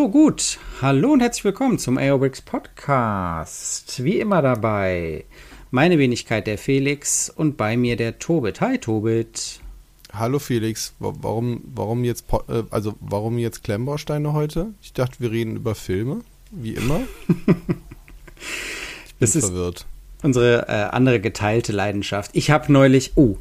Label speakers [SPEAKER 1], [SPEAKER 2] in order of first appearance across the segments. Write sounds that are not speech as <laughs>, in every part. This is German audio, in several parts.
[SPEAKER 1] So gut. Hallo und herzlich willkommen zum Aerobricks Podcast. Wie immer dabei meine Wenigkeit der Felix und bei mir der Tobit. Hi Tobit.
[SPEAKER 2] Hallo Felix, warum, warum jetzt äh, also warum jetzt Klemmbausteine heute? Ich dachte, wir reden über Filme, wie immer. <laughs>
[SPEAKER 1] ich bin das verwirrt. unsere äh, andere geteilte Leidenschaft. Ich habe neulich, oh,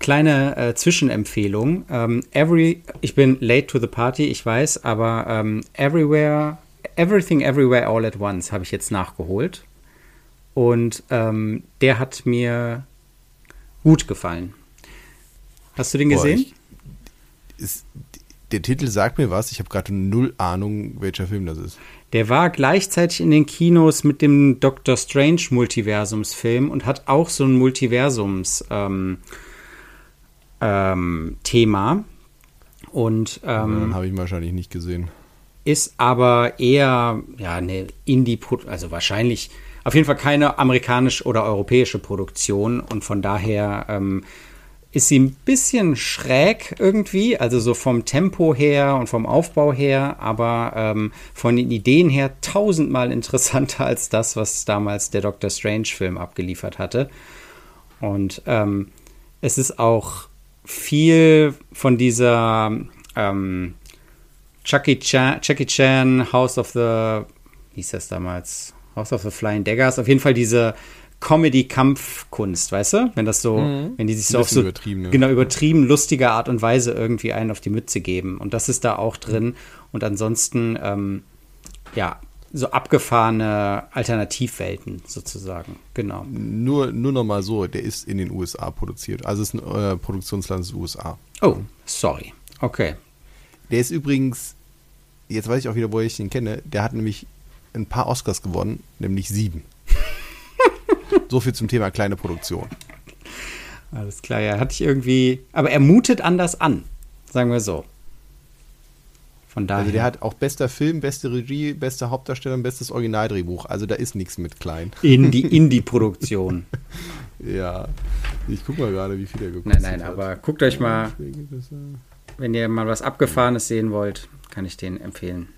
[SPEAKER 1] kleine äh, Zwischenempfehlung. Ähm, every, ich bin late to the party, ich weiß, aber ähm, Everywhere, Everything Everywhere All at Once habe ich jetzt nachgeholt. Und ähm, der hat mir gut gefallen. Hast du den gesehen? Boah,
[SPEAKER 2] ist, der Titel sagt mir was. Ich habe gerade null Ahnung, welcher Film das ist.
[SPEAKER 1] Der war gleichzeitig in den Kinos mit dem Doctor Strange Multiversumsfilm und hat auch so ein Multiversums ähm, ähm, Thema. Und ähm,
[SPEAKER 2] habe ich wahrscheinlich nicht gesehen.
[SPEAKER 1] Ist aber eher ja eine Indie, also wahrscheinlich auf jeden Fall keine amerikanische oder europäische Produktion und von daher ähm, ist sie ein bisschen schräg irgendwie, also so vom Tempo her und vom Aufbau her, aber ähm, von den Ideen her tausendmal <laughs> interessanter als das, was damals der Doctor Strange-Film abgeliefert hatte. Und ähm, es ist auch viel von dieser ähm, Chucky Chan, Jackie Chan House of the, wie hieß das damals? House of the Flying Daggers. Auf jeden Fall diese Comedy-Kampfkunst, weißt du? Wenn das so, mhm. wenn die sich so auf so übertrieben, genau übertrieben lustige Art und Weise irgendwie einen auf die Mütze geben. Und das ist da auch drin. Und ansonsten, ähm, ja, so abgefahrene Alternativwelten sozusagen. Genau.
[SPEAKER 2] Nur, nur noch mal so, der ist in den USA produziert. Also ist ein äh, Produktionsland des USA.
[SPEAKER 1] Oh, sorry. Okay.
[SPEAKER 2] Der ist übrigens, jetzt weiß ich auch wieder, wo ich ihn kenne, der hat nämlich ein paar Oscars gewonnen, nämlich sieben. <laughs> so viel zum Thema kleine Produktion.
[SPEAKER 1] Alles klar, ja, hatte ich irgendwie, aber er mutet anders an, sagen wir so.
[SPEAKER 2] Von daher. Also der hat auch bester Film, beste Regie, beste Hauptdarsteller und bestes Originaldrehbuch. Also da ist nichts mit klein.
[SPEAKER 1] Indie, <laughs> Indie-Produktion.
[SPEAKER 2] ja. Ich guck mal gerade, wie viel er
[SPEAKER 1] gekostet hat. Nein, nein, hat. aber guckt euch mal, wenn ihr mal was Abgefahrenes sehen wollt, kann ich den empfehlen.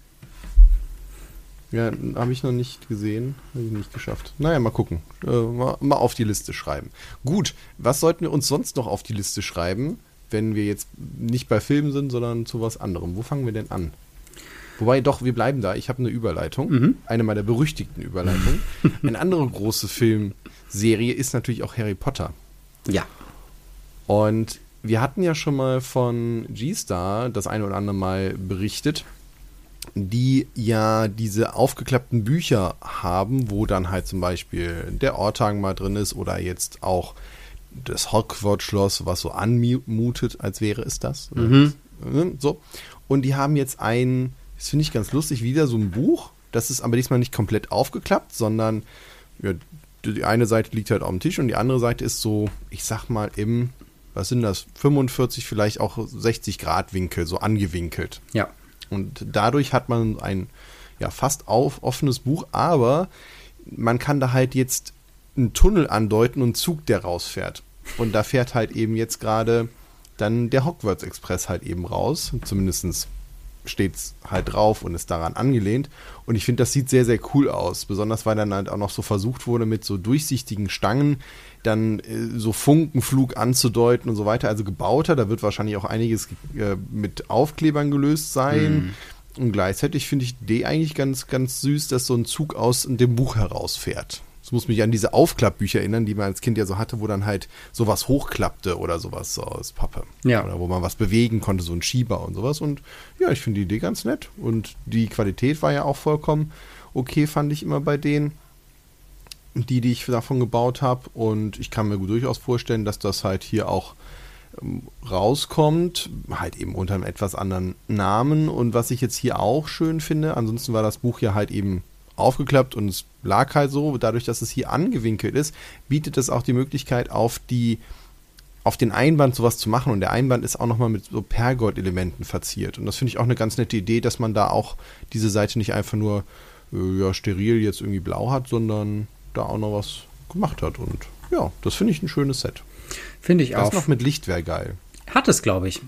[SPEAKER 2] Ja, habe ich noch nicht gesehen, habe ich nicht geschafft. Naja, mal gucken. Äh, mal, mal auf die Liste schreiben. Gut, was sollten wir uns sonst noch auf die Liste schreiben? Wenn wir jetzt nicht bei Filmen sind, sondern zu was anderem. Wo fangen wir denn an? Wobei doch, wir bleiben da. Ich habe eine Überleitung. Mhm. Eine meiner berüchtigten Überleitungen. <laughs> eine andere große Filmserie ist natürlich auch Harry Potter.
[SPEAKER 1] Ja.
[SPEAKER 2] Und wir hatten ja schon mal von G-Star das eine oder andere Mal berichtet, die ja diese aufgeklappten Bücher haben, wo dann halt zum Beispiel der Ortang mal drin ist oder jetzt auch das Hogwarts-Schloss, was so anmutet, als wäre es das. Mhm. Ne, so. Und die haben jetzt ein, das finde ich ganz lustig, wieder so ein Buch. Das ist aber diesmal nicht komplett aufgeklappt, sondern ja, die eine Seite liegt halt auf dem Tisch und die andere Seite ist so, ich sag mal, im, was sind das, 45, vielleicht auch 60 Grad Winkel, so angewinkelt.
[SPEAKER 1] Ja.
[SPEAKER 2] Und dadurch hat man ein ja fast auf, offenes Buch, aber man kann da halt jetzt einen Tunnel andeuten und Zug, der rausfährt. Und da fährt halt eben jetzt gerade dann der Hogwarts Express halt eben raus. Zumindest steht es halt drauf und ist daran angelehnt. Und ich finde, das sieht sehr, sehr cool aus. Besonders weil dann halt auch noch so versucht wurde, mit so durchsichtigen Stangen dann äh, so Funkenflug anzudeuten und so weiter. Also gebauter, da wird wahrscheinlich auch einiges äh, mit Aufklebern gelöst sein. Mhm. Und gleichzeitig finde ich die eigentlich ganz, ganz süß, dass so ein Zug aus dem Buch herausfährt. Das muss mich an diese Aufklappbücher erinnern, die man als Kind ja so hatte, wo dann halt sowas hochklappte oder sowas so aus Pappe.
[SPEAKER 1] Ja.
[SPEAKER 2] Oder wo man was bewegen konnte, so ein Schieber und sowas. Und ja, ich finde die Idee ganz nett. Und die Qualität war ja auch vollkommen okay, fand ich immer bei denen, die, die ich davon gebaut habe. Und ich kann mir durchaus vorstellen, dass das halt hier auch ähm, rauskommt, halt eben unter einem etwas anderen Namen. Und was ich jetzt hier auch schön finde, ansonsten war das Buch ja halt eben aufgeklappt und es lag halt so, dadurch, dass es hier angewinkelt ist, bietet es auch die Möglichkeit auf die auf den Einband sowas zu machen und der Einband ist auch nochmal mit so Pergold-Elementen verziert und das finde ich auch eine ganz nette Idee, dass man da auch diese Seite nicht einfach nur äh, ja, steril jetzt irgendwie blau hat, sondern da auch noch was gemacht hat und ja, das finde ich ein schönes Set.
[SPEAKER 1] Finde ich das auch.
[SPEAKER 2] Das noch mit Licht wäre geil.
[SPEAKER 1] Hat es, glaube ich.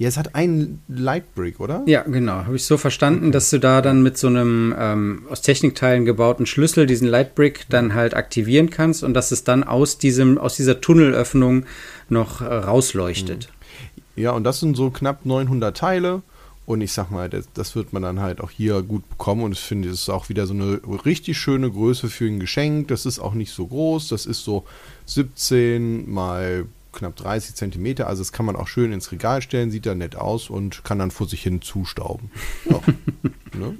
[SPEAKER 2] Ja, es hat einen Lightbrick, oder?
[SPEAKER 1] Ja, genau. Habe ich so verstanden, okay. dass du da dann mit so einem ähm, aus Technikteilen gebauten Schlüssel diesen Lightbrick dann halt aktivieren kannst und dass es dann aus diesem aus dieser Tunnelöffnung noch äh, rausleuchtet.
[SPEAKER 2] Mhm. Ja, und das sind so knapp 900 Teile. Und ich sag mal, das, das, wird man dann halt auch hier gut bekommen. Und ich finde, es ist auch wieder so eine richtig schöne Größe für ein Geschenk. Das ist auch nicht so groß. Das ist so 17 mal knapp 30 Zentimeter. Also das kann man auch schön ins Regal stellen, sieht da nett aus und kann dann vor sich hin zustauben. Ja, <laughs>
[SPEAKER 1] ne?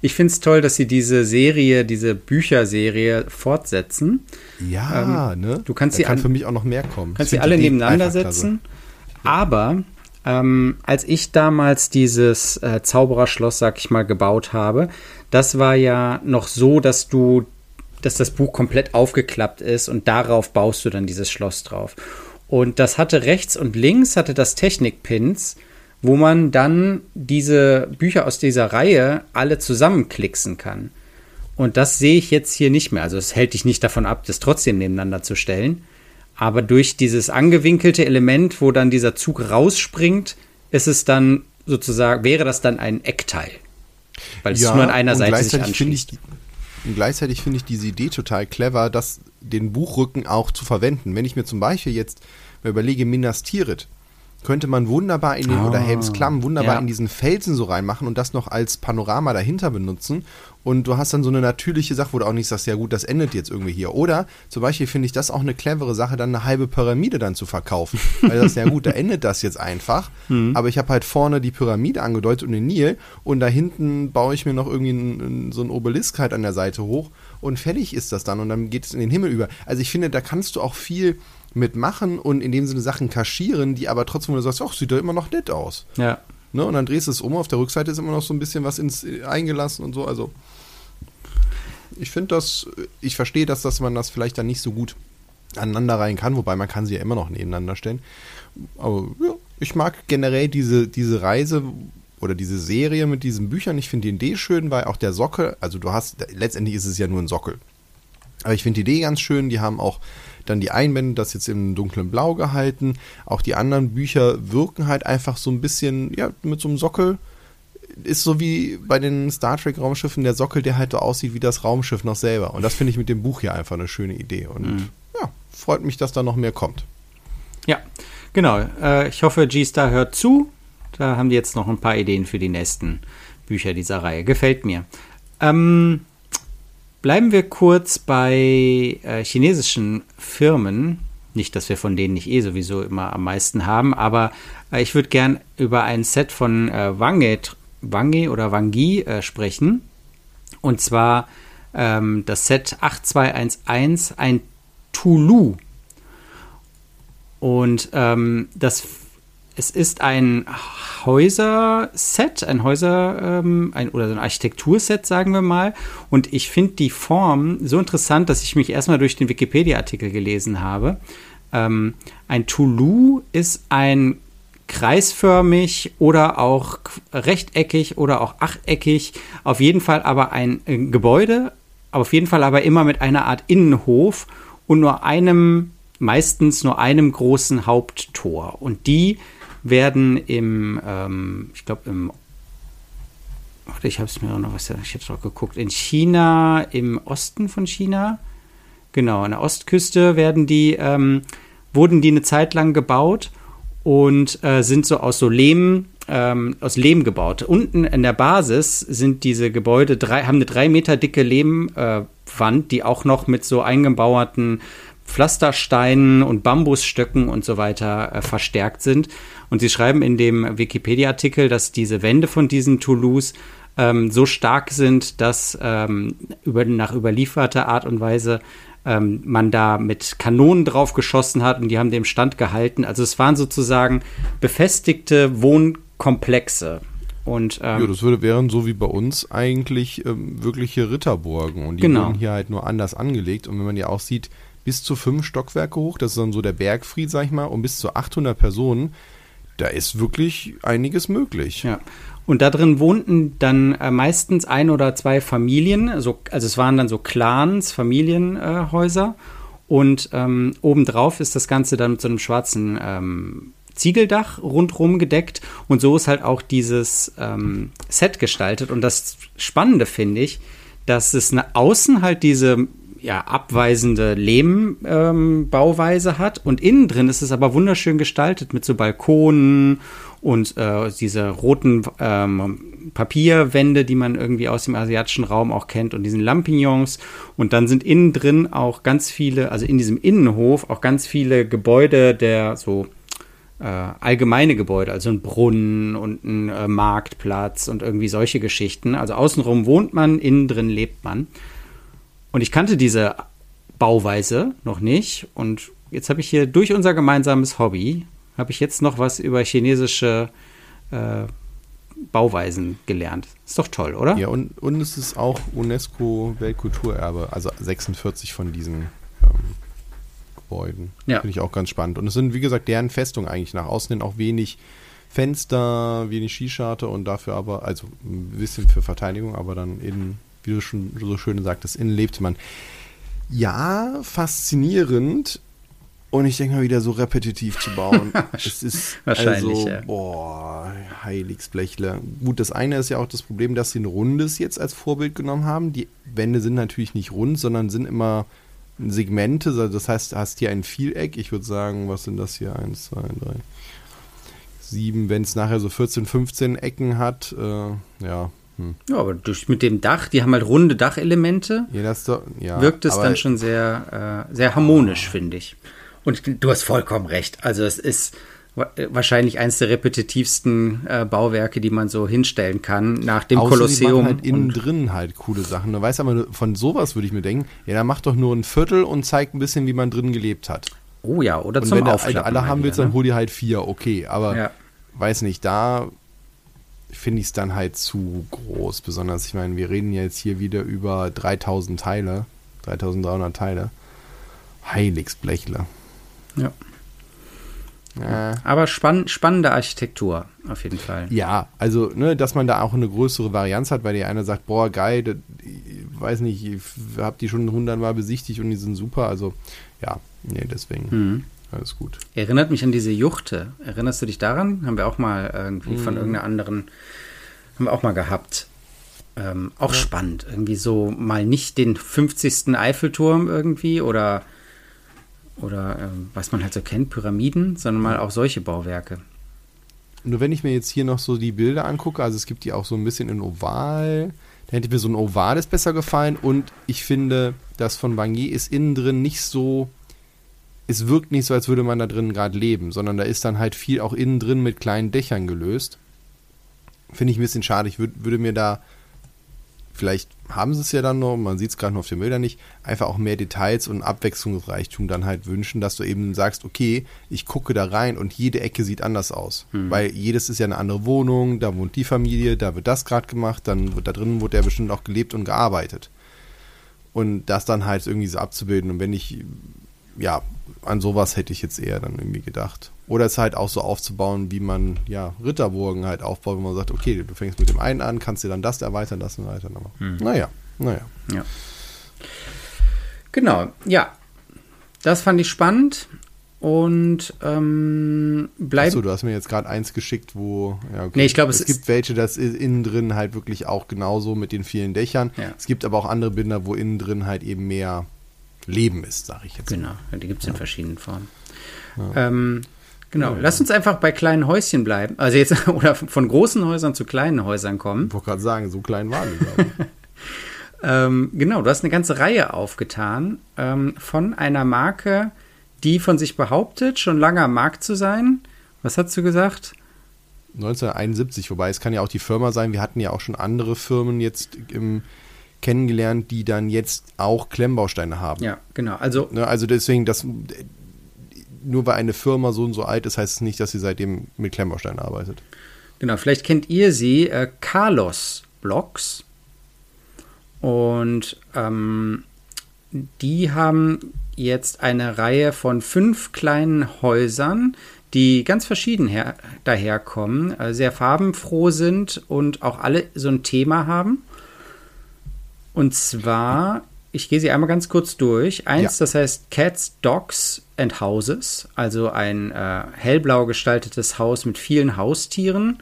[SPEAKER 1] Ich finde es toll, dass sie diese Serie, diese Bücherserie fortsetzen.
[SPEAKER 2] Ja, ähm, ne?
[SPEAKER 1] Du kannst da sie
[SPEAKER 2] kann an, für mich auch noch mehr kommen.
[SPEAKER 1] Kannst sie alle nebeneinander setzen. Aber ähm, als ich damals dieses äh, Zaubererschloss, sag ich mal, gebaut habe, das war ja noch so, dass du, dass das Buch komplett aufgeklappt ist und darauf baust du dann dieses Schloss drauf. Und das hatte rechts und links hatte das Technikpins, wo man dann diese Bücher aus dieser Reihe alle zusammenklicksen kann. Und das sehe ich jetzt hier nicht mehr. Also es hält dich nicht davon ab, das trotzdem nebeneinander zu stellen. Aber durch dieses angewinkelte Element, wo dann dieser Zug rausspringt, ist es dann sozusagen, wäre das dann ein Eckteil. Weil es ja, nur an einer Seite sich anschließt.
[SPEAKER 2] Ich, und gleichzeitig finde ich diese Idee total clever, das, den Buchrücken auch zu verwenden. Wenn ich mir zum Beispiel jetzt mal überlege, Minas Tirith, könnte man wunderbar in den, oh, oder Helms Klamm wunderbar ja. in diesen Felsen so reinmachen und das noch als Panorama dahinter benutzen. Und du hast dann so eine natürliche Sache, wo du auch nicht sagst, ja gut, das endet jetzt irgendwie hier. Oder zum Beispiel finde ich das auch eine clevere Sache, dann eine halbe Pyramide dann zu verkaufen. <laughs> Weil du sagst, ja gut, da endet das jetzt einfach. Mhm. Aber ich habe halt vorne die Pyramide angedeutet und den Nil und da hinten baue ich mir noch irgendwie so ein Obelisk halt an der Seite hoch und fertig ist das dann und dann geht es in den Himmel über. Also ich finde, da kannst du auch viel mitmachen und in dem Sinne Sachen kaschieren, die aber trotzdem, wo du sagst, ach, sieht doch immer noch nett aus.
[SPEAKER 1] Ja.
[SPEAKER 2] Ne? Und dann drehst du es um, auf der Rückseite ist immer noch so ein bisschen was ins, eingelassen und so. Also ich finde das, ich verstehe, dass, dass man das vielleicht dann nicht so gut aneinander rein kann, wobei man kann sie ja immer noch nebeneinander stellen. Aber ja, ich mag generell diese, diese Reise oder diese Serie mit diesen Büchern. Ich finde die Idee schön, weil auch der Sockel, also du hast, letztendlich ist es ja nur ein Sockel. Aber ich finde die Idee ganz schön. Die haben auch dann die Einbände, das jetzt im dunklen Blau gehalten. Auch die anderen Bücher wirken halt einfach so ein bisschen, ja, mit so einem Sockel. Ist so wie bei den Star Trek Raumschiffen der Sockel, der halt so aussieht wie das Raumschiff noch selber. Und das finde ich mit dem Buch hier einfach eine schöne Idee. Und mhm. ja, freut mich, dass da noch mehr kommt.
[SPEAKER 1] Ja, genau. Äh, ich hoffe, G-Star hört zu. Da haben die jetzt noch ein paar Ideen für die nächsten Bücher dieser Reihe. Gefällt mir. Ähm, Bleiben wir kurz bei äh, chinesischen Firmen. Nicht, dass wir von denen nicht eh sowieso immer am meisten haben, aber äh, ich würde gern über ein Set von äh, Wange, Wange oder Wangi äh, sprechen. Und zwar ähm, das Set 8211, ein Tulu. Und ähm, das es ist ein Häuserset, ein Häuser- ähm, ein, oder so ein Architekturset, sagen wir mal. Und ich finde die Form so interessant, dass ich mich erstmal durch den Wikipedia-Artikel gelesen habe. Ähm, ein Toulou ist ein kreisförmig oder auch rechteckig oder auch achteckig, auf jeden Fall aber ein äh, Gebäude, auf jeden Fall aber immer mit einer Art Innenhof und nur einem, meistens nur einem großen Haupttor. Und die werden im, ähm, ich glaube, im Warte, ich habe es mir noch was, ich habe doch geguckt, in China, im Osten von China, genau, an der Ostküste werden die, ähm, wurden die eine Zeit lang gebaut und äh, sind so aus so Lehm, ähm, aus Lehm gebaut. Unten in der Basis sind diese Gebäude drei, haben eine drei Meter dicke Lehmwand, äh, die auch noch mit so eingebauerten Pflastersteinen und Bambusstöcken und so weiter äh, verstärkt sind. Und sie schreiben in dem Wikipedia-Artikel, dass diese Wände von diesen Toulouse ähm, so stark sind, dass ähm, über, nach überlieferter Art und Weise ähm, man da mit Kanonen drauf geschossen hat und die haben dem Stand gehalten. Also es waren sozusagen befestigte Wohnkomplexe. Und,
[SPEAKER 2] ähm, ja, das würde wären so wie bei uns eigentlich ähm, wirkliche Ritterburgen. Und die genau. wurden hier halt nur anders angelegt. Und wenn man ja auch sieht, bis zu fünf Stockwerke hoch, das ist dann so der Bergfried, sag ich mal, und bis zu 800 Personen, da ist wirklich einiges möglich.
[SPEAKER 1] Ja. Und da drin wohnten dann äh, meistens ein oder zwei Familien, so, also es waren dann so Clans, Familienhäuser. Äh, und ähm, obendrauf ist das Ganze dann mit so einem schwarzen ähm, Ziegeldach rundrum gedeckt und so ist halt auch dieses ähm, Set gestaltet. Und das Spannende finde ich, dass es außen halt diese ja, abweisende Lehmbauweise ähm, hat und innen drin ist es aber wunderschön gestaltet mit so Balkonen und äh, diese roten ähm, Papierwände, die man irgendwie aus dem asiatischen Raum auch kennt und diesen Lampignons. Und dann sind innen drin auch ganz viele, also in diesem Innenhof auch ganz viele Gebäude der so äh, allgemeine Gebäude, also ein Brunnen und ein äh, Marktplatz und irgendwie solche Geschichten. Also außenrum wohnt man, innen drin lebt man. Und ich kannte diese Bauweise noch nicht. Und jetzt habe ich hier durch unser gemeinsames Hobby, habe ich jetzt noch was über chinesische äh, Bauweisen gelernt. Ist doch toll, oder?
[SPEAKER 2] Ja, und, und es ist auch UNESCO-Weltkulturerbe, also 46 von diesen ähm, Gebäuden. Ja. Finde ich auch ganz spannend. Und es sind, wie gesagt, deren Festungen eigentlich nach außen hin auch wenig Fenster, wenig Skischarte und dafür aber, also ein bisschen für Verteidigung, aber dann innen, wie du schon so schön sagtest, innen lebt man. Ja, faszinierend, und ich denke mal wieder so repetitiv zu bauen. <laughs> es ist
[SPEAKER 1] Wahrscheinlich, also,
[SPEAKER 2] ja. boah, Heiligsblechle. Gut, das eine ist ja auch das Problem, dass sie ein rundes jetzt als Vorbild genommen haben. Die Wände sind natürlich nicht rund, sondern sind immer Segmente. Das heißt, du hast hier ein Vieleck. Ich würde sagen, was sind das hier? Eins, zwei, drei, sieben. Wenn es nachher so 14, 15 Ecken hat, äh, ja,
[SPEAKER 1] hm. Ja, aber durch, mit dem Dach, die haben halt runde Dachelemente,
[SPEAKER 2] ja, das doch, ja,
[SPEAKER 1] wirkt es dann schon sehr, äh, sehr harmonisch, finde ich. Und du hast vollkommen recht. Also es ist wahrscheinlich eines der repetitivsten äh, Bauwerke, die man so hinstellen kann, nach dem Außer Kolosseum.
[SPEAKER 2] halt innen drin halt coole Sachen. Du weißt aber, von sowas würde ich mir denken, ja, dann mach doch nur ein Viertel und zeig ein bisschen, wie man drin gelebt hat.
[SPEAKER 1] Oh ja, oder
[SPEAKER 2] und zum wenn du alle, alle haben willst, dann ne? hol dir halt vier, okay. Aber ja. weiß nicht, da finde ich es dann halt zu groß. Besonders, ich meine, wir reden jetzt hier wieder über 3000 Teile, 3300 Teile. Heiligsblechle.
[SPEAKER 1] Ja. Äh. Aber spann spannende Architektur, auf jeden Fall.
[SPEAKER 2] Ja, also, ne, dass man da auch eine größere Varianz hat, weil der eine sagt, boah, geil, das, ich weiß nicht, ich habe die schon hundertmal besichtigt und die sind super. Also, ja, nee, deswegen. Mhm. Alles gut.
[SPEAKER 1] Erinnert mich an diese Juchte. Erinnerst du dich daran? Haben wir auch mal irgendwie mhm. von irgendeiner anderen, haben wir auch mal gehabt. Ähm, auch ja. spannend. Irgendwie so mal nicht den 50. Eiffelturm irgendwie oder oder äh, was man halt so kennt, Pyramiden, sondern mal auch solche Bauwerke.
[SPEAKER 2] Nur wenn ich mir jetzt hier noch so die Bilder angucke, also es gibt die auch so ein bisschen in Oval, da hätte mir so ein ovales besser gefallen und ich finde, das von Bangier ist innen drin nicht so, es wirkt nicht so, als würde man da drin gerade leben, sondern da ist dann halt viel auch innen drin mit kleinen Dächern gelöst. Finde ich ein bisschen schade. Ich würd, würde mir da vielleicht haben sie es ja dann noch, man sieht es gerade noch auf den Bildern nicht, einfach auch mehr Details und Abwechslungsreichtum dann halt wünschen, dass du eben sagst, okay, ich gucke da rein und jede Ecke sieht anders aus. Mhm. Weil jedes ist ja eine andere Wohnung, da wohnt die Familie, da wird das gerade gemacht, dann wird da drin wird ja bestimmt auch gelebt und gearbeitet. Und das dann halt irgendwie so abzubilden. Und wenn ich, ja, an sowas hätte ich jetzt eher dann irgendwie gedacht. Oder es halt auch so aufzubauen, wie man ja Ritterburgen halt aufbaut, wo man sagt, okay, du fängst mit dem einen an, kannst dir dann das erweitern, das erweitern. Aber hm. naja, naja.
[SPEAKER 1] Ja. Genau, ja. Das fand ich spannend. Und ähm, bleib.
[SPEAKER 2] Achso, du hast mir jetzt gerade eins geschickt, wo.
[SPEAKER 1] Ja, okay. Nee, ich glaube,
[SPEAKER 2] es, es gibt welche, das ist innen drin halt wirklich auch genauso mit den vielen Dächern. Ja. Es gibt aber auch andere Bilder, wo innen drin halt eben mehr Leben ist, sage ich jetzt.
[SPEAKER 1] Genau, die gibt es ja. in verschiedenen Formen. Ja. Ähm, Genau, ja, lass uns einfach bei kleinen Häuschen bleiben. Also jetzt, <laughs> oder von großen Häusern zu kleinen Häusern kommen.
[SPEAKER 2] Ich wollte gerade sagen, so klein waren die. <laughs>
[SPEAKER 1] ähm, genau, du hast eine ganze Reihe aufgetan ähm, von einer Marke, die von sich behauptet, schon lange am Markt zu sein. Was hast du gesagt?
[SPEAKER 2] 1971, wobei es kann ja auch die Firma sein. Wir hatten ja auch schon andere Firmen jetzt im, kennengelernt, die dann jetzt auch Klemmbausteine haben.
[SPEAKER 1] Ja, genau. Also,
[SPEAKER 2] ne, also deswegen, das, nur weil eine Firma so und so alt ist, heißt es nicht, dass sie seitdem mit Klemmbausteinen arbeitet.
[SPEAKER 1] Genau, vielleicht kennt ihr sie, äh, Carlos Blocks. Und ähm, die haben jetzt eine Reihe von fünf kleinen Häusern, die ganz verschieden her daherkommen, äh, sehr farbenfroh sind und auch alle so ein Thema haben. Und zwar, ich gehe sie einmal ganz kurz durch. Eins, ja. das heißt Cats, Dogs and Houses, also ein äh, hellblau gestaltetes Haus mit vielen Haustieren.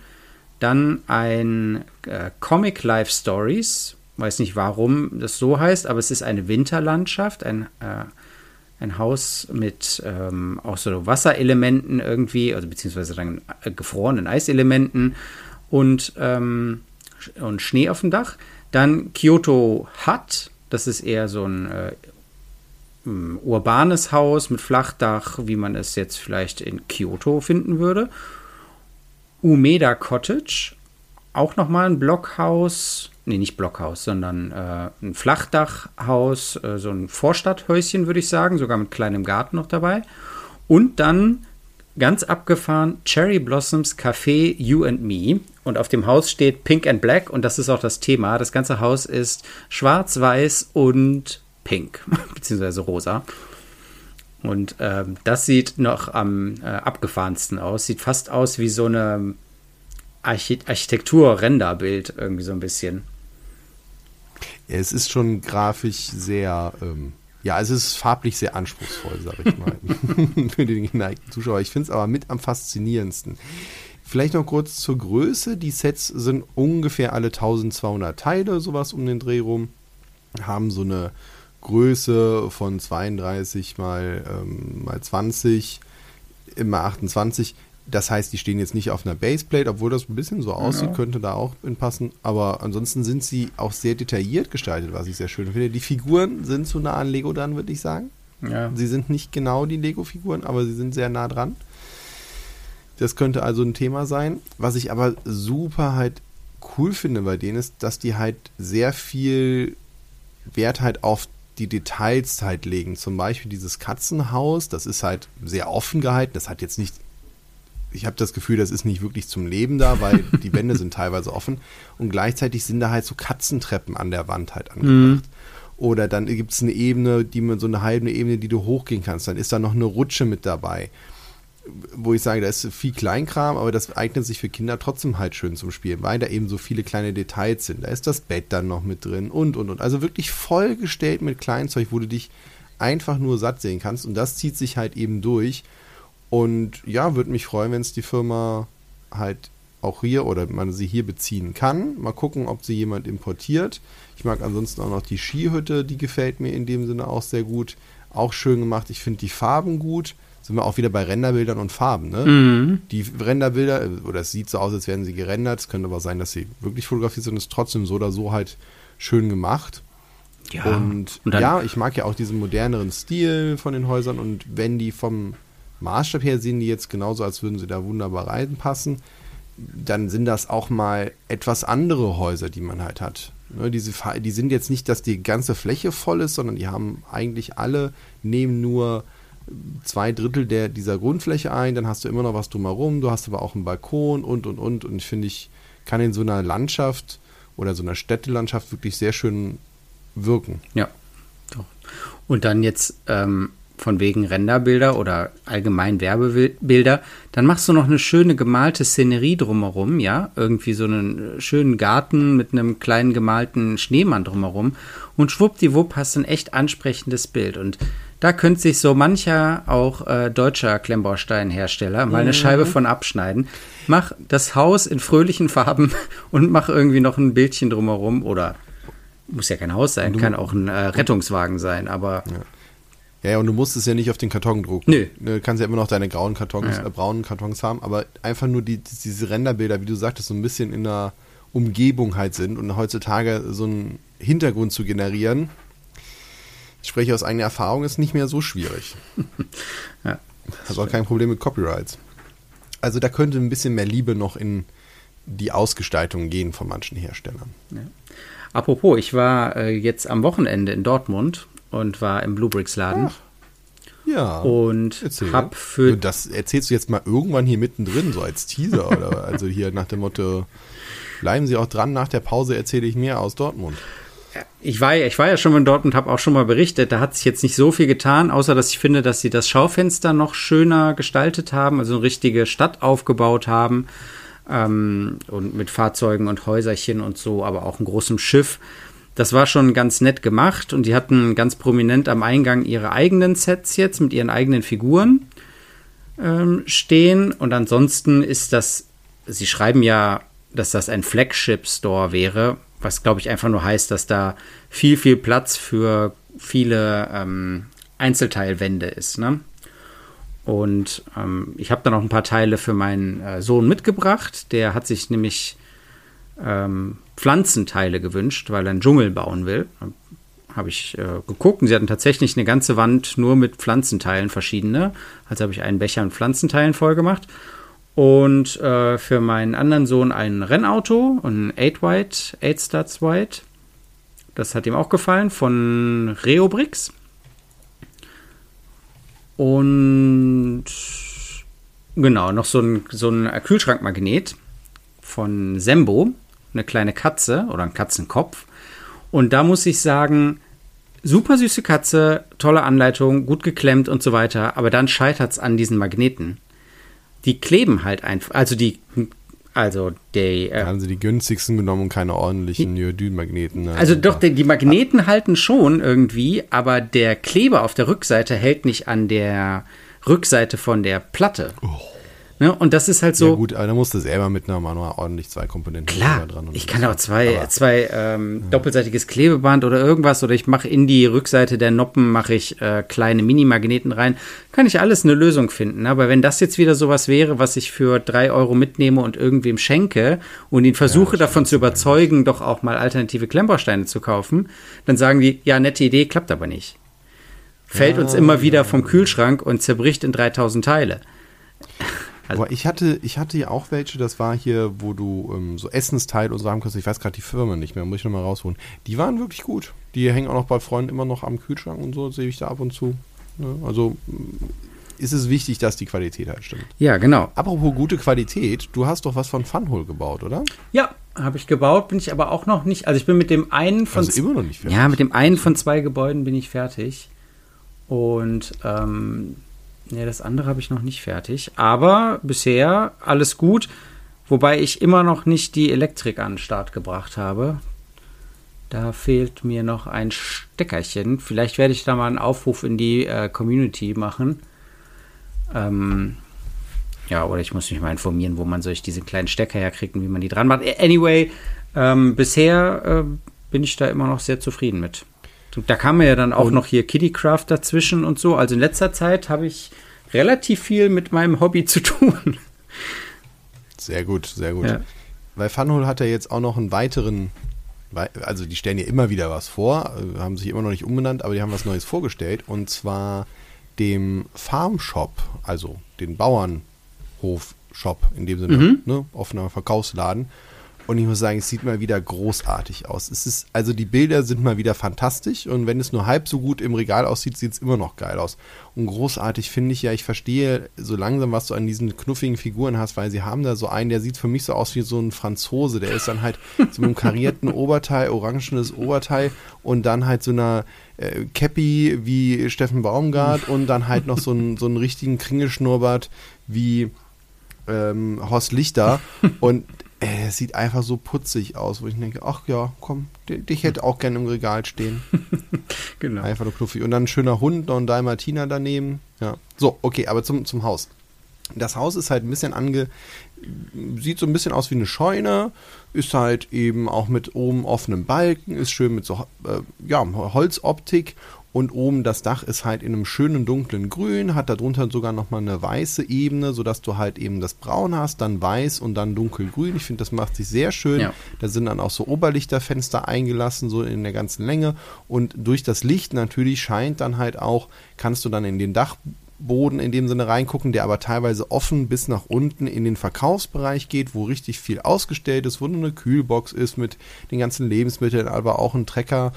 [SPEAKER 1] Dann ein äh, Comic Life Stories, weiß nicht warum das so heißt, aber es ist eine Winterlandschaft, ein, äh, ein Haus mit ähm, auch so Wasserelementen irgendwie, also beziehungsweise dann äh, gefrorenen Eiselementen und, ähm, und Schnee auf dem Dach. Dann Kyoto Hut, das ist eher so ein äh, urbanes Haus mit Flachdach, wie man es jetzt vielleicht in Kyoto finden würde. Umeda Cottage, auch nochmal ein Blockhaus, nee, nicht Blockhaus, sondern äh, ein Flachdachhaus, äh, so ein Vorstadthäuschen, würde ich sagen, sogar mit kleinem Garten noch dabei. Und dann ganz abgefahren Cherry Blossoms Café You and Me. Und auf dem Haus steht Pink and Black und das ist auch das Thema. Das ganze Haus ist schwarz, weiß und pink, <laughs> beziehungsweise rosa. Und ähm, das sieht noch am äh, abgefahrensten aus. Sieht fast aus wie so eine Architektur-Renderbild, irgendwie so ein bisschen.
[SPEAKER 2] Ja, es ist schon grafisch sehr, ähm, ja, es ist farblich sehr anspruchsvoll, sag ich mal, <laughs> für den geneigten Zuschauer. Ich finde es aber mit am faszinierendsten. Vielleicht noch kurz zur Größe. Die Sets sind ungefähr alle 1200 Teile, sowas um den Dreh rum. Haben so eine Größe von 32 mal, ähm, mal 20, immer 28. Das heißt, die stehen jetzt nicht auf einer Baseplate, obwohl das ein bisschen so aussieht, ja. könnte da auch passen. Aber ansonsten sind sie auch sehr detailliert gestaltet, was ich sehr schön finde. Die Figuren sind zu nah an Lego dran, würde ich sagen. Ja. Sie sind nicht genau die Lego-Figuren, aber sie sind sehr nah dran. Das könnte also ein Thema sein. Was ich aber super halt cool finde bei denen ist, dass die halt sehr viel Wert halt auf die Details halt legen. Zum Beispiel dieses Katzenhaus, das ist halt sehr offen gehalten. Das hat jetzt nicht, ich habe das Gefühl, das ist nicht wirklich zum Leben da, weil <laughs> die Wände sind teilweise offen. Und gleichzeitig sind da halt so Katzentreppen an der Wand halt angebracht. Mhm. Oder dann gibt es eine Ebene, die man so eine halbe Ebene, die du hochgehen kannst. Dann ist da noch eine Rutsche mit dabei wo ich sage, da ist viel Kleinkram, aber das eignet sich für Kinder trotzdem halt schön zum Spielen, weil da eben so viele kleine Details sind. Da ist das Bett dann noch mit drin und und und. Also wirklich vollgestellt mit Kleinzeug, wo du dich einfach nur satt sehen kannst und das zieht sich halt eben durch. Und ja, würde mich freuen, wenn es die Firma halt auch hier oder man sie hier beziehen kann. Mal gucken, ob sie jemand importiert. Ich mag ansonsten auch noch die Skihütte, die gefällt mir in dem Sinne auch sehr gut. Auch schön gemacht. Ich finde die Farben gut sind wir auch wieder bei Renderbildern und Farben. Ne? Mhm. Die Renderbilder, äh, oder es sieht so aus, als wären sie gerendert. Es könnte aber sein, dass sie wirklich fotografiert sind. Es ist trotzdem so oder so halt schön gemacht. Ja. Und, und ja, ich mag ja auch diesen moderneren Stil von den Häusern. Und wenn die vom Maßstab her sehen, die jetzt genauso, als würden sie da wunderbar reinpassen, dann sind das auch mal etwas andere Häuser, die man halt hat. Ne, diese, die sind jetzt nicht, dass die ganze Fläche voll ist, sondern die haben eigentlich alle, nehmen nur zwei Drittel der, dieser Grundfläche ein, dann hast du immer noch was drumherum, du hast aber auch einen Balkon und und und und ich finde, ich kann in so einer Landschaft oder so einer Städtelandschaft wirklich sehr schön wirken.
[SPEAKER 1] Ja, doch. Und dann jetzt ähm, von wegen Renderbilder oder allgemein Werbebilder, dann machst du noch eine schöne gemalte Szenerie drumherum, ja, irgendwie so einen schönen Garten mit einem kleinen gemalten Schneemann drumherum und schwuppdiwupp hast du ein echt ansprechendes Bild und da könnte sich so mancher auch äh, deutscher Klemmbausteinhersteller mal eine mhm. Scheibe von abschneiden. Mach das Haus in fröhlichen Farben <laughs> und mach irgendwie noch ein Bildchen drumherum oder muss ja kein Haus sein, du, kann auch ein äh, Rettungswagen sein, aber.
[SPEAKER 2] Ja. Ja. und du musst es ja nicht auf den Karton drucken. Nö. Du kannst ja immer noch deine grauen Kartons, ja. äh, braunen Kartons haben, aber einfach nur die, diese Renderbilder, wie du sagtest, so ein bisschen in der Umgebung halt sind und heutzutage so einen Hintergrund zu generieren, ich spreche aus eigener Erfahrung, ist nicht mehr so schwierig. <laughs> ja, Hast auch kein Problem mit Copyrights. Also da könnte ein bisschen mehr Liebe noch in die Ausgestaltung gehen von manchen Herstellern. Ja.
[SPEAKER 1] Apropos, ich war äh, jetzt am Wochenende in Dortmund und war im Bluebricks Laden. Ach.
[SPEAKER 2] Ja.
[SPEAKER 1] Und erzähl. hab für.
[SPEAKER 2] Das erzählst du jetzt mal irgendwann hier mittendrin, so als Teaser, oder? <laughs> Also hier nach dem Motto, bleiben Sie auch dran, nach der Pause erzähle ich mehr aus Dortmund
[SPEAKER 1] ich war, ich war ja schon mal dort und habe auch schon mal berichtet, da hat sich jetzt nicht so viel getan, außer dass ich finde, dass sie das Schaufenster noch schöner gestaltet haben, also eine richtige Stadt aufgebaut haben ähm, und mit Fahrzeugen und Häuserchen und so, aber auch ein großem Schiff. Das war schon ganz nett gemacht und die hatten ganz prominent am Eingang ihre eigenen Sets jetzt mit ihren eigenen Figuren ähm, stehen. Und ansonsten ist das, sie schreiben ja, dass das ein Flagship-Store wäre, was glaube ich einfach nur heißt, dass da viel, viel Platz für viele ähm, Einzelteilwände ist. Ne? Und ähm, ich habe da noch ein paar Teile für meinen äh, Sohn mitgebracht. Der hat sich nämlich ähm, Pflanzenteile gewünscht, weil er einen Dschungel bauen will. Habe ich äh, geguckt und sie hatten tatsächlich eine ganze Wand nur mit Pflanzenteilen verschiedene. Also habe ich einen Becher mit Pflanzenteilen voll gemacht. Und äh, für meinen anderen Sohn ein Rennauto, ein 8 White, 8 Starts White. Das hat ihm auch gefallen von Reobrix. Und genau, noch so ein, so ein Kühlschrankmagnet von Sembo eine kleine Katze oder ein Katzenkopf. Und da muss ich sagen, super süße Katze, tolle Anleitung, gut geklemmt und so weiter. Aber dann scheitert es an diesen Magneten. Die kleben halt einfach, also die, also die.
[SPEAKER 2] Äh, haben sie die günstigsten genommen und keine ordentlichen Neodyn-Magneten.
[SPEAKER 1] Ne? Also doch, die, die Magneten ah. halten schon irgendwie, aber der Kleber auf der Rückseite hält nicht an der Rückseite von der Platte. Oh. Ne? Und das ist halt so. Ja,
[SPEAKER 2] gut, aber da musst du selber mit einer Manual ordentlich zwei Komponenten
[SPEAKER 1] klar, dran. ich kann auch zwei, aber, zwei ähm, ja. doppelseitiges Klebeband oder irgendwas oder ich mache in die Rückseite der Noppen mache ich äh, kleine Mini-Magneten rein. Kann ich alles eine Lösung finden. Aber wenn das jetzt wieder sowas wäre, was ich für drei Euro mitnehme und irgendwem schenke und ihn versuche ja, davon zu überzeugen, doch auch mal alternative Klemmbausteine zu kaufen, dann sagen die, ja, nette Idee, klappt aber nicht. Fällt uns immer wieder vom Kühlschrank und zerbricht in 3000 Teile.
[SPEAKER 2] Also Aber ich hatte, ich hatte ja auch welche, das war hier, wo du ähm, so Essensteile und so haben kannst. Ich weiß gerade die Firma nicht mehr, muss ich nochmal rausholen. Die waren wirklich gut. Die hängen auch noch bei Freunden immer noch am Kühlschrank und so, sehe ich da ab und zu. Ne? also mm, ist es wichtig, dass die Qualität halt stimmt.
[SPEAKER 1] Ja, genau.
[SPEAKER 2] Apropos gute Qualität, du hast doch was von Funhole gebaut, oder?
[SPEAKER 1] Ja, habe ich gebaut, bin ich aber auch noch nicht. Also ich bin mit dem einen von
[SPEAKER 2] also immer noch nicht fertig.
[SPEAKER 1] Ja, mit dem einen von zwei Gebäuden bin ich fertig. Und ähm, Nee, das andere habe ich noch nicht fertig. Aber bisher alles gut. Wobei ich immer noch nicht die Elektrik an den Start gebracht habe. Da fehlt mir noch ein Steckerchen. Vielleicht werde ich da mal einen Aufruf in die äh, Community machen. Ähm, ja, oder ich muss mich mal informieren, wo man solch diese kleinen Stecker herkriegt und wie man die dran macht. Anyway, ähm, bisher äh, bin ich da immer noch sehr zufrieden mit. Da kam ja dann auch und noch hier Kittycraft dazwischen und so. Also in letzter Zeit habe ich relativ viel mit meinem Hobby zu tun.
[SPEAKER 2] Sehr gut, sehr gut. Ja. Weil Funhole hat ja jetzt auch noch einen weiteren, also die stellen ja immer wieder was vor, äh, haben sich immer noch nicht umbenannt, aber die haben was Neues vorgestellt und zwar dem Farmshop, also den Bauernhof-Shop in dem Sinne, mhm. ne, offener Verkaufsladen. Und ich muss sagen, es sieht mal wieder großartig aus. Es ist, also die Bilder sind mal wieder fantastisch und wenn es nur halb so gut im Regal aussieht, sieht es immer noch geil aus. Und großartig finde ich ja, ich verstehe so langsam, was du an diesen knuffigen Figuren hast, weil sie haben da so einen, der sieht für mich so aus wie so ein Franzose. Der ist dann halt so einem karierten Oberteil, orangenes Oberteil und dann halt so einer äh, Cappy wie Steffen Baumgart und dann halt noch so einen, so einen richtigen Kringelschnurrbart wie ähm, Horst Lichter. Und Ey, es sieht einfach so putzig aus, wo ich denke, ach ja, komm, dich hätte auch gerne im Regal stehen. <laughs> genau. Einfach nur knuffig. Und dann ein schöner Hund, noch ein Dalmatiner daneben. Ja. So, okay, aber zum, zum Haus. Das Haus ist halt ein bisschen ange. Sieht so ein bisschen aus wie eine Scheune, ist halt eben auch mit oben offenem Balken, ist schön mit so äh, ja, Holzoptik und oben das Dach ist halt in einem schönen dunklen Grün, hat darunter sogar nochmal eine weiße Ebene, sodass du halt eben das Braun hast, dann weiß und dann dunkelgrün. Ich finde, das macht sich sehr schön. Ja. Da sind dann auch so Oberlichterfenster eingelassen, so in der ganzen Länge. Und durch das Licht natürlich scheint dann halt auch, kannst du dann in den Dachboden in dem Sinne reingucken, der aber teilweise offen bis nach unten in den Verkaufsbereich geht, wo richtig viel ausgestellt ist, wo nur eine Kühlbox ist mit den ganzen Lebensmitteln, aber auch ein Trecker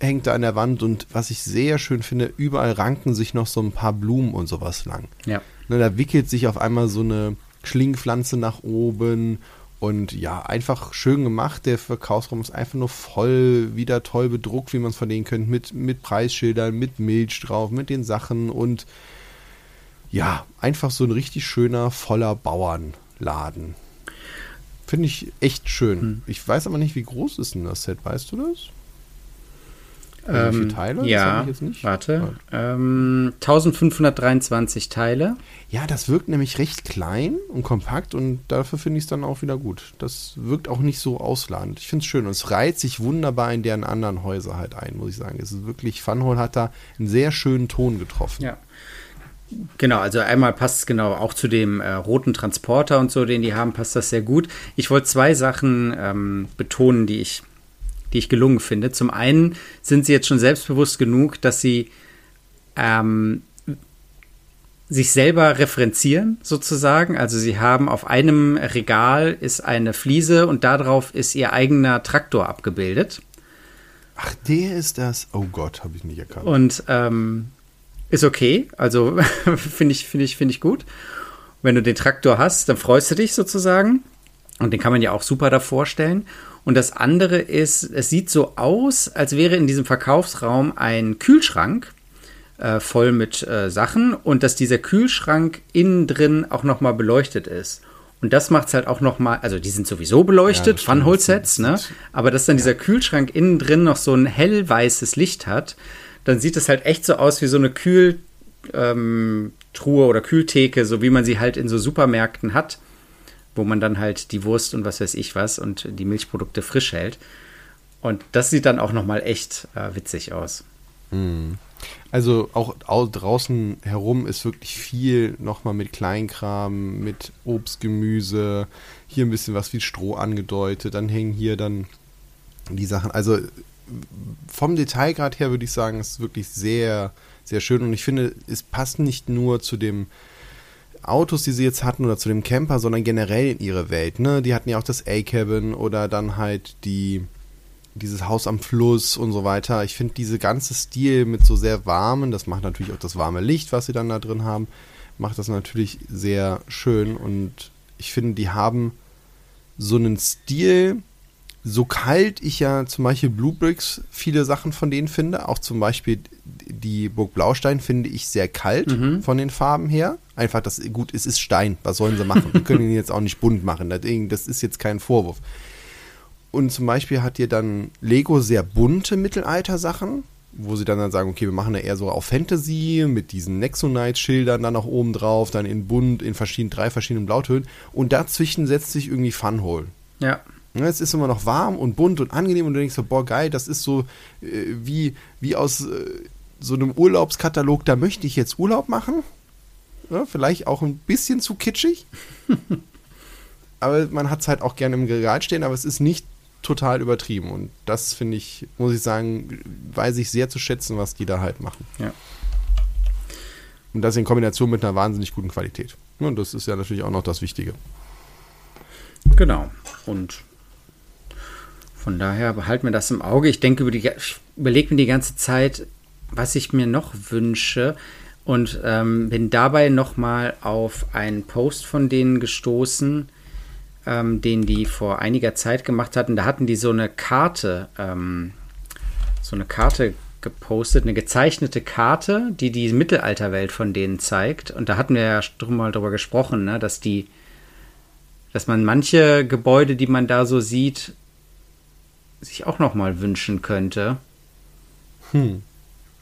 [SPEAKER 2] hängt da an der Wand und was ich sehr schön finde, überall ranken sich noch so ein paar Blumen und sowas lang.
[SPEAKER 1] Ja.
[SPEAKER 2] Ne, da wickelt sich auf einmal so eine Schlingpflanze nach oben und ja, einfach schön gemacht. Der Verkaufsraum ist einfach nur voll, wieder toll bedruckt, wie man es verlegen könnte, mit, mit Preisschildern, mit Milch drauf, mit den Sachen und ja, einfach so ein richtig schöner, voller Bauernladen. Finde ich echt schön. Hm. Ich weiß aber nicht, wie groß ist denn das Set, weißt du das?
[SPEAKER 1] Also wie viele ähm, Teile? Ja, warte. Ähm, 1523 Teile.
[SPEAKER 2] Ja, das wirkt nämlich recht klein und kompakt und dafür finde ich es dann auch wieder gut. Das wirkt auch nicht so ausladend. Ich finde es schön und es reiht sich wunderbar in deren anderen Häuser halt ein, muss ich sagen. Es ist wirklich, Funhole hat da einen sehr schönen Ton getroffen.
[SPEAKER 1] Ja. Genau, also einmal passt es genau auch zu dem äh, roten Transporter und so, den die haben, passt das sehr gut. Ich wollte zwei Sachen ähm, betonen, die ich die ich gelungen finde. Zum einen sind sie jetzt schon selbstbewusst genug, dass sie ähm, sich selber referenzieren, sozusagen. Also sie haben auf einem Regal ist eine Fliese und darauf ist ihr eigener Traktor abgebildet.
[SPEAKER 2] Ach, der ist das. Oh Gott, habe ich nicht erkannt.
[SPEAKER 1] Und ähm, ist okay. Also <laughs> finde ich, finde ich, finde ich gut. Wenn du den Traktor hast, dann freust du dich sozusagen. Und den kann man ja auch super davor stellen. Und das andere ist, es sieht so aus, als wäre in diesem Verkaufsraum ein Kühlschrank äh, voll mit äh, Sachen und dass dieser Kühlschrank innen drin auch nochmal beleuchtet ist. Und das macht es halt auch nochmal, also die sind sowieso beleuchtet, ja, Funhole-Sets, ne? Aber dass dann ja. dieser Kühlschrank innen drin noch so ein hellweißes Licht hat, dann sieht es halt echt so aus wie so eine Kühltruhe ähm, oder Kühltheke, so wie man sie halt in so Supermärkten hat wo man dann halt die Wurst und was weiß ich was und die Milchprodukte frisch hält. Und das sieht dann auch nochmal echt äh, witzig aus.
[SPEAKER 2] Mhm. Also auch draußen herum ist wirklich viel nochmal mit Kleinkram, mit Obst, Gemüse, hier ein bisschen was wie Stroh angedeutet, dann hängen hier dann die Sachen. Also vom Detailgrad her würde ich sagen, ist wirklich sehr, sehr schön und ich finde, es passt nicht nur zu dem Autos, die sie jetzt hatten oder zu dem Camper, sondern generell in ihre Welt. Ne? Die hatten ja auch das A-Cabin oder dann halt die dieses Haus am Fluss und so weiter. Ich finde diese ganze Stil mit so sehr warmen, das macht natürlich auch das warme Licht, was sie dann da drin haben, macht das natürlich sehr schön und ich finde, die haben so einen Stil, so kalt ich ja zum Beispiel Blue Bricks viele Sachen von denen finde, auch zum Beispiel die Burg Blaustein finde ich sehr kalt mhm. von den Farben her. Einfach das, gut, es ist Stein, was sollen sie machen? Wir können ihn jetzt auch nicht bunt machen, das ist jetzt kein Vorwurf. Und zum Beispiel hat ihr dann Lego sehr bunte Mittelalter-Sachen, wo sie dann, dann sagen, okay, wir machen da eher so auf Fantasy mit diesen Nexonite-Schildern dann noch oben drauf, dann in bunt, in verschiedenen, drei verschiedenen Blautönen. Und dazwischen setzt sich irgendwie Funhole.
[SPEAKER 1] Ja.
[SPEAKER 2] Ne, es ist immer noch warm und bunt und angenehm und du denkst so, boah, geil, das ist so äh, wie, wie aus äh, so einem Urlaubskatalog, da möchte ich jetzt Urlaub machen. Ja, vielleicht auch ein bisschen zu kitschig. <laughs> aber man hat es halt auch gerne im Regal stehen, aber es ist nicht total übertrieben. Und das finde ich, muss ich sagen, weiß ich sehr zu schätzen, was die da halt machen.
[SPEAKER 1] Ja.
[SPEAKER 2] Und das in Kombination mit einer wahnsinnig guten Qualität. Und das ist ja natürlich auch noch das Wichtige.
[SPEAKER 1] Genau. Und von daher behalten wir das im Auge. Ich denke, über die, ich überlege mir die ganze Zeit, was ich mir noch wünsche und ähm, bin dabei nochmal auf einen Post von denen gestoßen, ähm, den die vor einiger Zeit gemacht hatten. Da hatten die so eine Karte, ähm, so eine Karte gepostet, eine gezeichnete Karte, die die Mittelalterwelt von denen zeigt. Und da hatten wir ja schon mal drüber gesprochen, ne, dass die, dass man manche Gebäude, die man da so sieht, sich auch noch mal wünschen könnte.
[SPEAKER 2] Hm.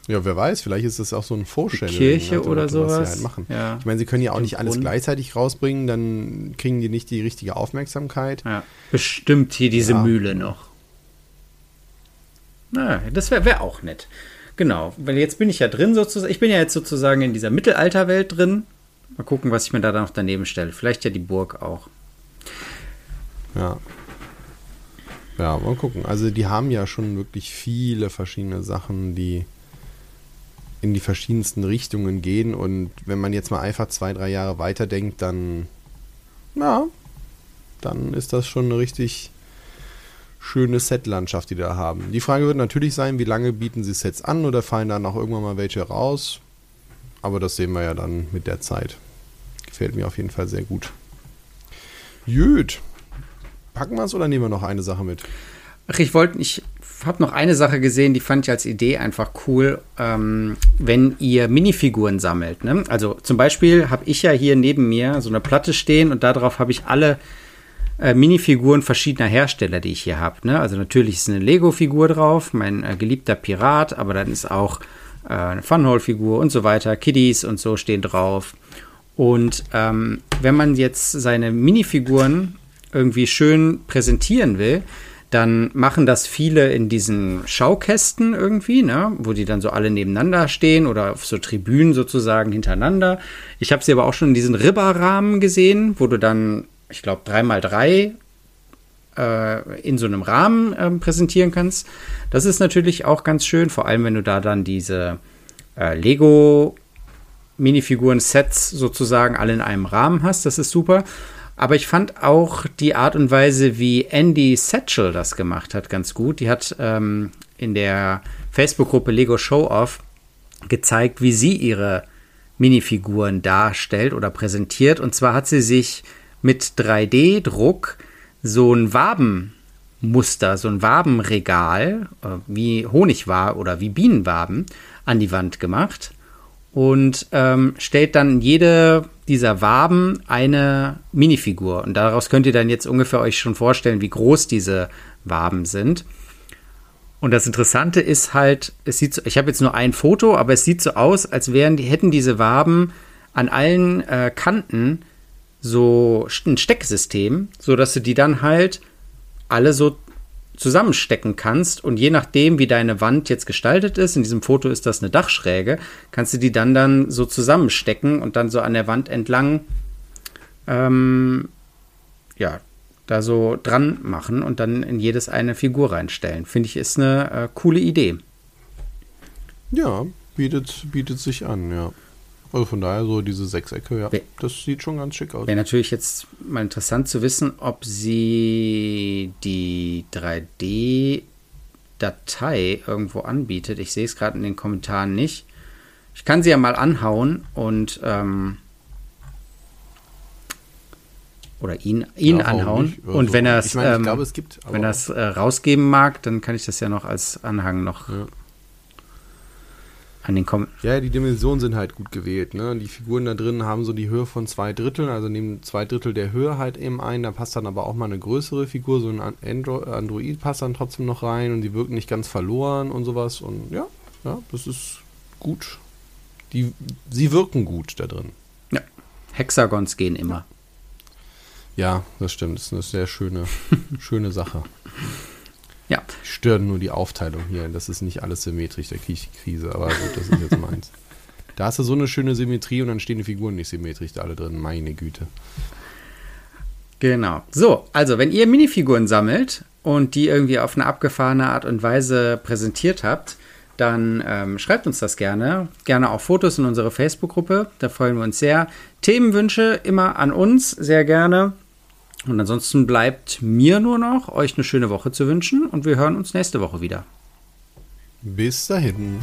[SPEAKER 2] Ja, wer weiß, vielleicht ist das auch so ein Vorstellung.
[SPEAKER 1] Kirche halt, oder sowas.
[SPEAKER 2] Halt machen. Ja. Ich meine, sie können ja auch nicht alles gleichzeitig rausbringen, dann kriegen die nicht die richtige Aufmerksamkeit.
[SPEAKER 1] Ja. Bestimmt hier diese ja. Mühle noch. Na, das wäre wär auch nett. Genau, weil jetzt bin ich ja drin sozusagen. Ich bin ja jetzt sozusagen in dieser Mittelalterwelt drin. Mal gucken, was ich mir da noch daneben stelle. Vielleicht ja die Burg auch.
[SPEAKER 2] Ja. Ja, mal gucken. Also die haben ja schon wirklich viele verschiedene Sachen, die in die verschiedensten Richtungen gehen. Und wenn man jetzt mal einfach zwei, drei Jahre weiterdenkt, dann, ja, dann ist das schon eine richtig schöne Setlandschaft, die da haben. Die Frage wird natürlich sein, wie lange bieten sie Sets an oder fallen dann auch irgendwann mal welche raus? Aber das sehen wir ja dann mit der Zeit. Gefällt mir auf jeden Fall sehr gut. Jüt, Packen wir es oder nehmen wir noch eine Sache mit?
[SPEAKER 1] Ach, ich wollte, ich habe noch eine Sache gesehen, die fand ich als Idee einfach cool, ähm, wenn ihr Minifiguren sammelt. Ne? Also zum Beispiel habe ich ja hier neben mir so eine Platte stehen und darauf habe ich alle äh, Minifiguren verschiedener Hersteller, die ich hier habe. Ne? Also natürlich ist eine Lego-Figur drauf, mein äh, geliebter Pirat, aber dann ist auch äh, eine Funhole-Figur und so weiter. Kiddies und so stehen drauf. Und ähm, wenn man jetzt seine Minifiguren irgendwie schön präsentieren will, dann machen das viele in diesen Schaukästen irgendwie, ne, wo die dann so alle nebeneinander stehen oder auf so Tribünen sozusagen hintereinander. Ich habe sie aber auch schon in diesen Ribberrahmen gesehen, wo du dann, ich glaube, dreimal drei äh, in so einem Rahmen äh, präsentieren kannst. Das ist natürlich auch ganz schön, vor allem wenn du da dann diese äh, Lego Minifiguren-Sets sozusagen alle in einem Rahmen hast. Das ist super. Aber ich fand auch die Art und Weise, wie Andy Satchel das gemacht hat, ganz gut. Die hat ähm, in der Facebook-Gruppe Lego Show Off gezeigt, wie sie ihre Minifiguren darstellt oder präsentiert. Und zwar hat sie sich mit 3D-Druck so ein Wabenmuster, so ein Wabenregal, äh, wie Honigwaben oder wie Bienenwaben, an die Wand gemacht und ähm, stellt dann jede dieser Waben eine Minifigur. Und daraus könnt ihr dann jetzt ungefähr euch schon vorstellen, wie groß diese Waben sind. Und das Interessante ist halt, es sieht so, ich habe jetzt nur ein Foto, aber es sieht so aus, als wären die, hätten diese Waben an allen äh, Kanten so ein Stecksystem, sodass du die dann halt alle so zusammenstecken kannst und je nachdem, wie deine Wand jetzt gestaltet ist, in diesem Foto ist das eine Dachschräge, kannst du die dann dann so zusammenstecken und dann so an der Wand entlang, ähm, ja, da so dran machen und dann in jedes eine Figur reinstellen. Finde ich, ist eine äh, coole Idee.
[SPEAKER 2] Ja, bietet, bietet sich an, ja. Also von daher so diese Sechsecke, ja, das sieht schon ganz schick aus.
[SPEAKER 1] Wäre natürlich jetzt mal interessant zu wissen, ob sie die 3D-Datei irgendwo anbietet. Ich sehe es gerade in den Kommentaren nicht. Ich kann sie ja mal anhauen und ähm, oder ihn, ihn ja, anhauen. Also, und wenn er es, ähm, wenn er es äh, rausgeben mag, dann kann ich das ja noch als Anhang noch ja
[SPEAKER 2] an den Kom Ja, die Dimensionen sind halt gut gewählt. Ne? Die Figuren da drin haben so die Höhe von zwei Dritteln, also nehmen zwei Drittel der Höhe halt eben ein. Da passt dann aber auch mal eine größere Figur, so ein Andro Android passt dann trotzdem noch rein und die wirken nicht ganz verloren und sowas. Und ja, ja, das ist gut. Die, sie wirken gut da drin.
[SPEAKER 1] Ja, Hexagons gehen immer.
[SPEAKER 2] Ja, das stimmt. Das ist eine sehr schöne, <laughs> schöne Sache. Stören nur die Aufteilung hier. Das ist nicht alles symmetrisch, da kriege ich die Krise. Aber gut, das ist jetzt meins. Da hast du so eine schöne Symmetrie und dann stehen die Figuren nicht symmetrisch da alle drin. Meine Güte.
[SPEAKER 1] Genau. So, also wenn ihr Minifiguren sammelt und die irgendwie auf eine abgefahrene Art und Weise präsentiert habt, dann ähm, schreibt uns das gerne. Gerne auch Fotos in unsere Facebook-Gruppe. Da freuen wir uns sehr. Themenwünsche immer an uns, sehr gerne. Und ansonsten bleibt mir nur noch, euch eine schöne Woche zu wünschen und wir hören uns nächste Woche wieder.
[SPEAKER 2] Bis dahin.